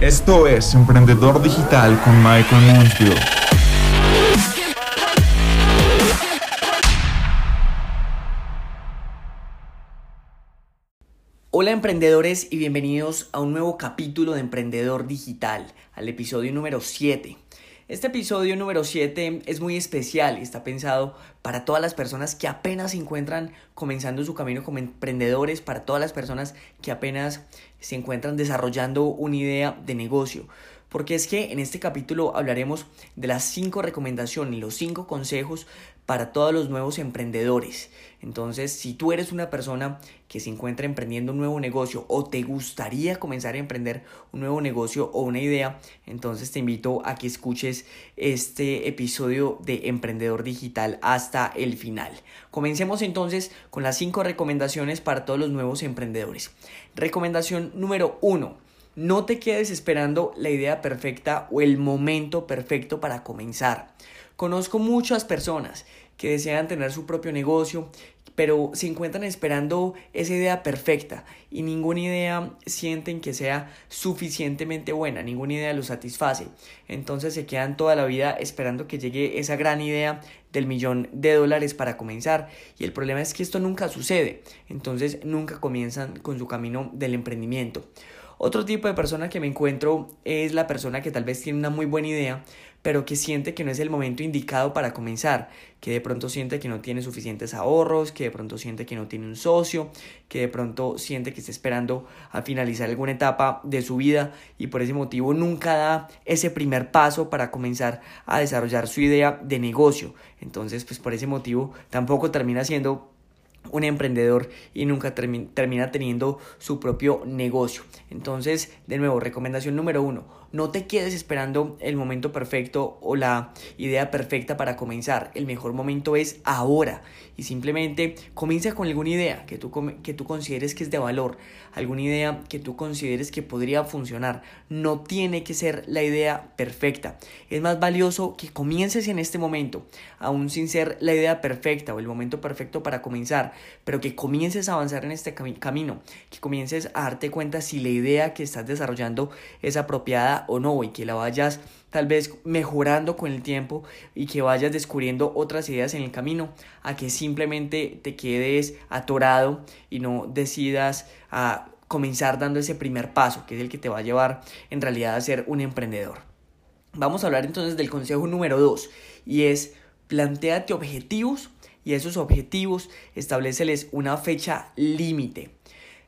Esto es Emprendedor Digital con Michael Mansfield. Hola emprendedores y bienvenidos a un nuevo capítulo de Emprendedor Digital, al episodio número 7. Este episodio número 7 es muy especial y está pensado para todas las personas que apenas se encuentran comenzando su camino como emprendedores, para todas las personas que apenas se encuentran desarrollando una idea de negocio. Porque es que en este capítulo hablaremos de las 5 recomendaciones los 5 consejos para todos los nuevos emprendedores. Entonces, si tú eres una persona que se encuentra emprendiendo un nuevo negocio o te gustaría comenzar a emprender un nuevo negocio o una idea, entonces te invito a que escuches este episodio de Emprendedor Digital hasta el final. Comencemos entonces con las 5 recomendaciones para todos los nuevos emprendedores. Recomendación número 1. No te quedes esperando la idea perfecta o el momento perfecto para comenzar. Conozco muchas personas que desean tener su propio negocio, pero se encuentran esperando esa idea perfecta y ninguna idea sienten que sea suficientemente buena, ninguna idea los satisface. Entonces se quedan toda la vida esperando que llegue esa gran idea del millón de dólares para comenzar y el problema es que esto nunca sucede, entonces nunca comienzan con su camino del emprendimiento. Otro tipo de persona que me encuentro es la persona que tal vez tiene una muy buena idea, pero que siente que no es el momento indicado para comenzar, que de pronto siente que no tiene suficientes ahorros, que de pronto siente que no tiene un socio, que de pronto siente que está esperando a finalizar alguna etapa de su vida y por ese motivo nunca da ese primer paso para comenzar a desarrollar su idea de negocio. Entonces, pues por ese motivo tampoco termina siendo un emprendedor y nunca termina teniendo su propio negocio. Entonces, de nuevo, recomendación número uno, no te quedes esperando el momento perfecto o la idea perfecta para comenzar. El mejor momento es ahora y simplemente comienza con alguna idea que tú, que tú consideres que es de valor, alguna idea que tú consideres que podría funcionar. No tiene que ser la idea perfecta. Es más valioso que comiences en este momento, aún sin ser la idea perfecta o el momento perfecto para comenzar, pero que comiences a avanzar en este camino, que comiences a darte cuenta si la idea que estás desarrollando es apropiada o no y que la vayas tal vez mejorando con el tiempo y que vayas descubriendo otras ideas en el camino a que simplemente te quedes atorado y no decidas a comenzar dando ese primer paso que es el que te va a llevar en realidad a ser un emprendedor. Vamos a hablar entonces del consejo número 2 y es planteate objetivos y esos objetivos estableceles una fecha límite.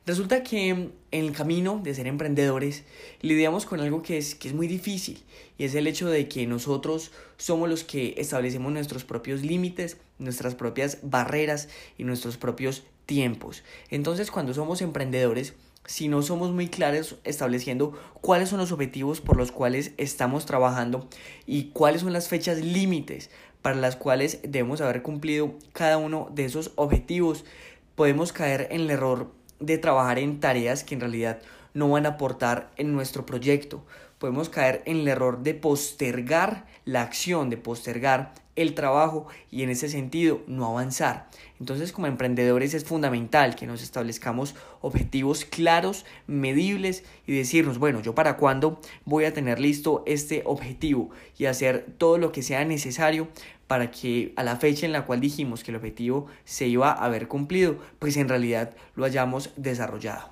Resulta que en el camino de ser emprendedores lidiamos con algo que es, que es muy difícil y es el hecho de que nosotros somos los que establecemos nuestros propios límites, nuestras propias barreras y nuestros propios tiempos. Entonces cuando somos emprendedores, si no somos muy claros estableciendo cuáles son los objetivos por los cuales estamos trabajando y cuáles son las fechas límites para las cuales debemos haber cumplido cada uno de esos objetivos, podemos caer en el error de trabajar en tareas que en realidad no van a aportar en nuestro proyecto. Podemos caer en el error de postergar la acción, de postergar el trabajo y en ese sentido no avanzar. Entonces como emprendedores es fundamental que nos establezcamos objetivos claros, medibles y decirnos, bueno, yo para cuándo voy a tener listo este objetivo y hacer todo lo que sea necesario para que a la fecha en la cual dijimos que el objetivo se iba a haber cumplido, pues en realidad lo hayamos desarrollado.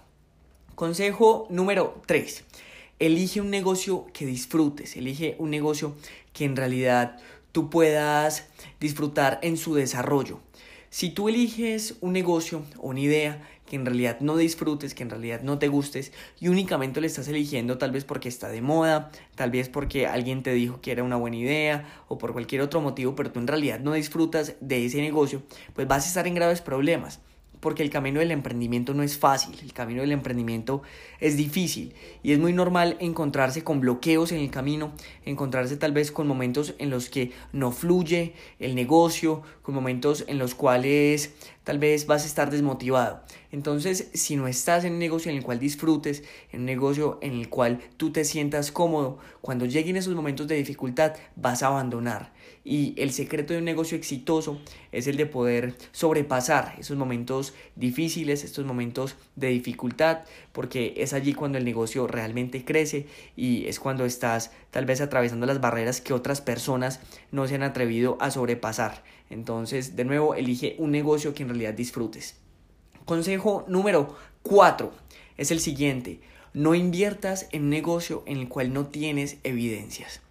Consejo número 3. Elige un negocio que disfrutes, elige un negocio que en realidad tú puedas disfrutar en su desarrollo. Si tú eliges un negocio o una idea que en realidad no disfrutes, que en realidad no te gustes y únicamente lo estás eligiendo tal vez porque está de moda, tal vez porque alguien te dijo que era una buena idea o por cualquier otro motivo, pero tú en realidad no disfrutas de ese negocio, pues vas a estar en graves problemas porque el camino del emprendimiento no es fácil, el camino del emprendimiento es difícil y es muy normal encontrarse con bloqueos en el camino, encontrarse tal vez con momentos en los que no fluye el negocio, con momentos en los cuales tal vez vas a estar desmotivado. Entonces, si no estás en un negocio en el cual disfrutes, en un negocio en el cual tú te sientas cómodo, cuando lleguen esos momentos de dificultad vas a abandonar. Y el secreto de un negocio exitoso es el de poder sobrepasar esos momentos difíciles, estos momentos de dificultad, porque es allí cuando el negocio realmente crece y es cuando estás tal vez atravesando las barreras que otras personas no se han atrevido a sobrepasar. Entonces, de nuevo, elige un negocio que en realidad disfrutes. Consejo número 4 es el siguiente. No inviertas en un negocio en el cual no tienes evidencias.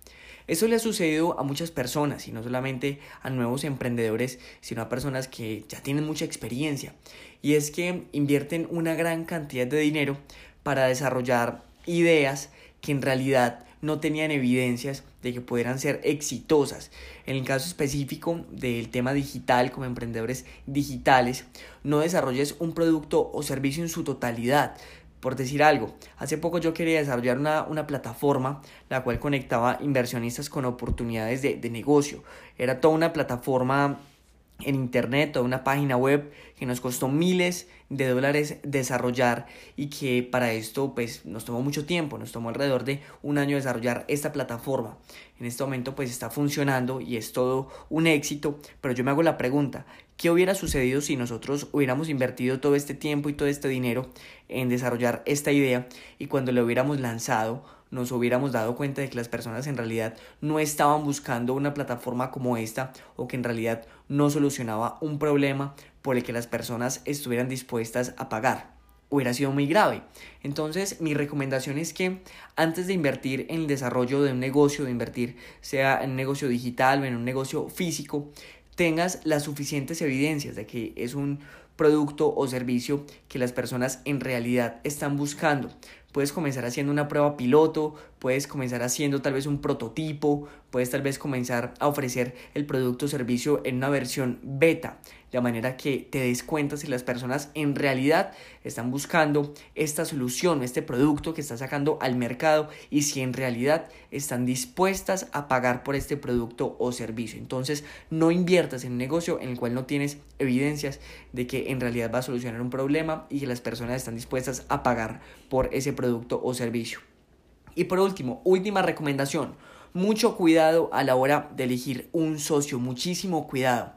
Eso le ha sucedido a muchas personas y no solamente a nuevos emprendedores, sino a personas que ya tienen mucha experiencia. Y es que invierten una gran cantidad de dinero para desarrollar ideas que en realidad no tenían evidencias de que pudieran ser exitosas. En el caso específico del tema digital, como emprendedores digitales, no desarrolles un producto o servicio en su totalidad. Por decir algo, hace poco yo quería desarrollar una, plataforma la cual conectaba inversionistas con oportunidades de, de negocio. Era toda una plataforma en internet o una página web que nos costó miles de dólares desarrollar y que para esto pues nos tomó mucho tiempo, nos tomó alrededor de un año desarrollar esta plataforma. En este momento pues está funcionando y es todo un éxito, pero yo me hago la pregunta, ¿qué hubiera sucedido si nosotros hubiéramos invertido todo este tiempo y todo este dinero en desarrollar esta idea y cuando lo hubiéramos lanzado nos hubiéramos dado cuenta de que las personas en realidad no estaban buscando una plataforma como esta o que en realidad no solucionaba un problema por el que las personas estuvieran dispuestas a pagar. Hubiera sido muy grave. Entonces, mi recomendación es que antes de invertir en el desarrollo de un negocio, de invertir sea en un negocio digital o en un negocio físico, tengas las suficientes evidencias de que es un producto o servicio que las personas en realidad están buscando. Puedes comenzar haciendo una prueba piloto, puedes comenzar haciendo tal vez un prototipo, puedes tal vez comenzar a ofrecer el producto o servicio en una versión beta, de manera que te des cuenta si las personas en realidad están buscando esta solución, este producto que está sacando al mercado y si en realidad están dispuestas a pagar por este producto o servicio. Entonces, no inviertas en un negocio en el cual no tienes evidencias de que en realidad va a solucionar un problema y que las personas están dispuestas a pagar por ese producto o servicio. Y por último, última recomendación, mucho cuidado a la hora de elegir un socio, muchísimo cuidado.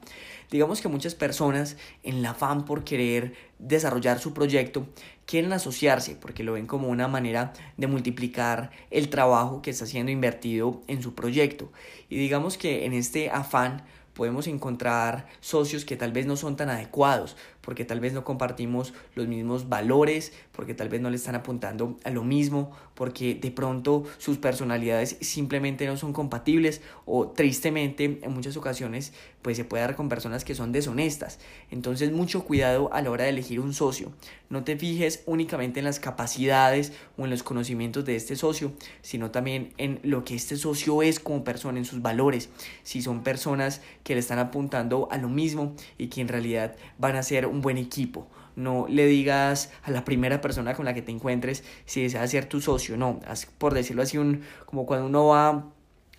Digamos que muchas personas en el afán por querer desarrollar su proyecto quieren asociarse porque lo ven como una manera de multiplicar el trabajo que está siendo invertido en su proyecto. Y digamos que en este afán podemos encontrar socios que tal vez no son tan adecuados, porque tal vez no compartimos los mismos valores, porque tal vez no le están apuntando a lo mismo, porque de pronto sus personalidades simplemente no son compatibles o tristemente en muchas ocasiones pues se puede dar con personas que son deshonestas. Entonces mucho cuidado a la hora de elegir un socio. No te fijes únicamente en las capacidades o en los conocimientos de este socio, sino también en lo que este socio es como persona, en sus valores. Si son personas que le están apuntando a lo mismo y que en realidad van a ser un buen equipo. No le digas a la primera persona con la que te encuentres si desea ser tu socio, no, por decirlo así, un, como cuando uno va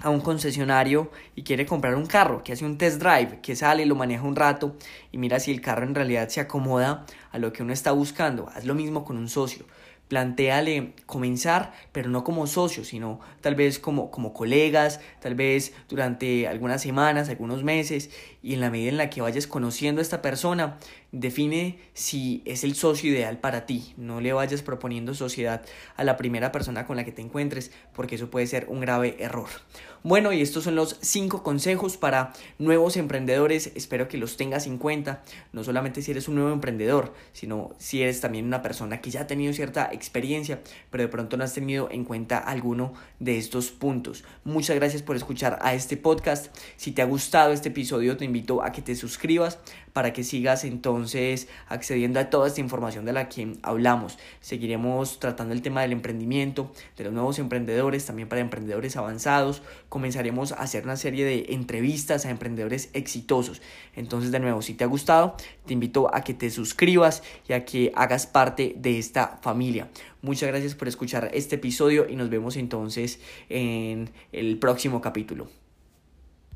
a un concesionario y quiere comprar un carro, que hace un test drive, que sale, lo maneja un rato y mira si el carro en realidad se acomoda a lo que uno está buscando. Haz lo mismo con un socio planteale comenzar, pero no como socios, sino tal vez como, como colegas, tal vez durante algunas semanas, algunos meses, y en la medida en la que vayas conociendo a esta persona, define si es el socio ideal para ti. No le vayas proponiendo sociedad a la primera persona con la que te encuentres, porque eso puede ser un grave error. Bueno, y estos son los cinco consejos para nuevos emprendedores. Espero que los tengas en cuenta, no solamente si eres un nuevo emprendedor, sino si eres también una persona que ya ha tenido cierta experiencia, pero de pronto no has tenido en cuenta alguno de estos puntos. Muchas gracias por escuchar a este podcast. Si te ha gustado este episodio, te invito a que te suscribas para que sigas entonces accediendo a toda esta información de la que hablamos. Seguiremos tratando el tema del emprendimiento, de los nuevos emprendedores, también para emprendedores avanzados. Comenzaremos a hacer una serie de entrevistas a emprendedores exitosos. Entonces, de nuevo, si te ha gustado, te invito a que te suscribas y a que hagas parte de esta familia. Muchas gracias por escuchar este episodio y nos vemos entonces en el próximo capítulo.